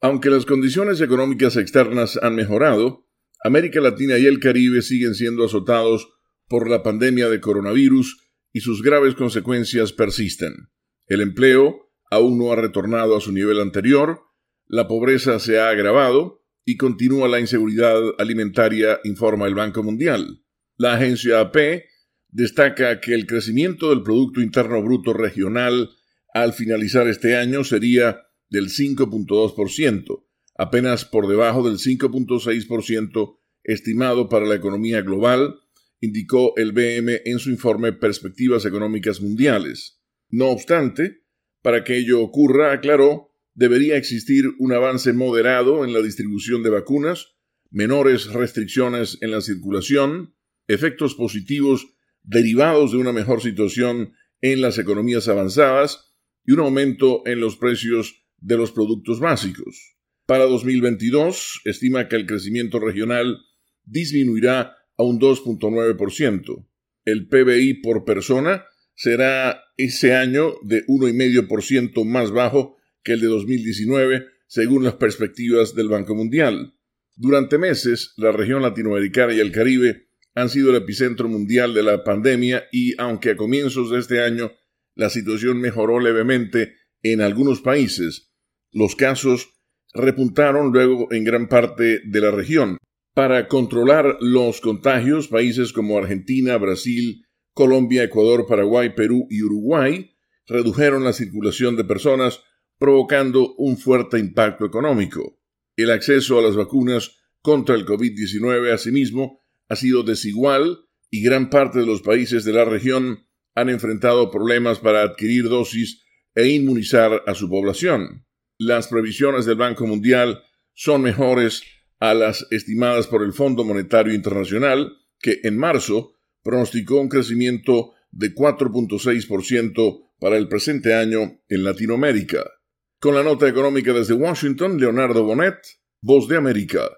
Aunque las condiciones económicas externas han mejorado, América Latina y el Caribe siguen siendo azotados por la pandemia de coronavirus y sus graves consecuencias persisten. El empleo aún no ha retornado a su nivel anterior, la pobreza se ha agravado y continúa la inseguridad alimentaria, informa el Banco Mundial. La agencia AP destaca que el crecimiento del Producto Interno Bruto regional al finalizar este año sería del 5.2%, apenas por debajo del 5.6% estimado para la economía global, indicó el BM en su informe Perspectivas Económicas Mundiales. No obstante, para que ello ocurra, aclaró, debería existir un avance moderado en la distribución de vacunas, menores restricciones en la circulación, efectos positivos derivados de una mejor situación en las economías avanzadas y un aumento en los precios de los productos básicos. Para 2022, estima que el crecimiento regional disminuirá a un 2.9%. El PBI por persona será ese año de 1,5% más bajo que el de 2019, según las perspectivas del Banco Mundial. Durante meses, la región latinoamericana y el Caribe han sido el epicentro mundial de la pandemia y, aunque a comienzos de este año la situación mejoró levemente en algunos países, los casos repuntaron luego en gran parte de la región. Para controlar los contagios, países como Argentina, Brasil, Colombia, Ecuador, Paraguay, Perú y Uruguay redujeron la circulación de personas, provocando un fuerte impacto económico. El acceso a las vacunas contra el COVID-19, asimismo, ha sido desigual y gran parte de los países de la región han enfrentado problemas para adquirir dosis e inmunizar a su población. Las previsiones del Banco Mundial son mejores a las estimadas por el Fondo Monetario Internacional, que en marzo pronosticó un crecimiento de 4.6% para el presente año en Latinoamérica. Con la nota económica desde Washington, Leonardo Bonet, Voz de América.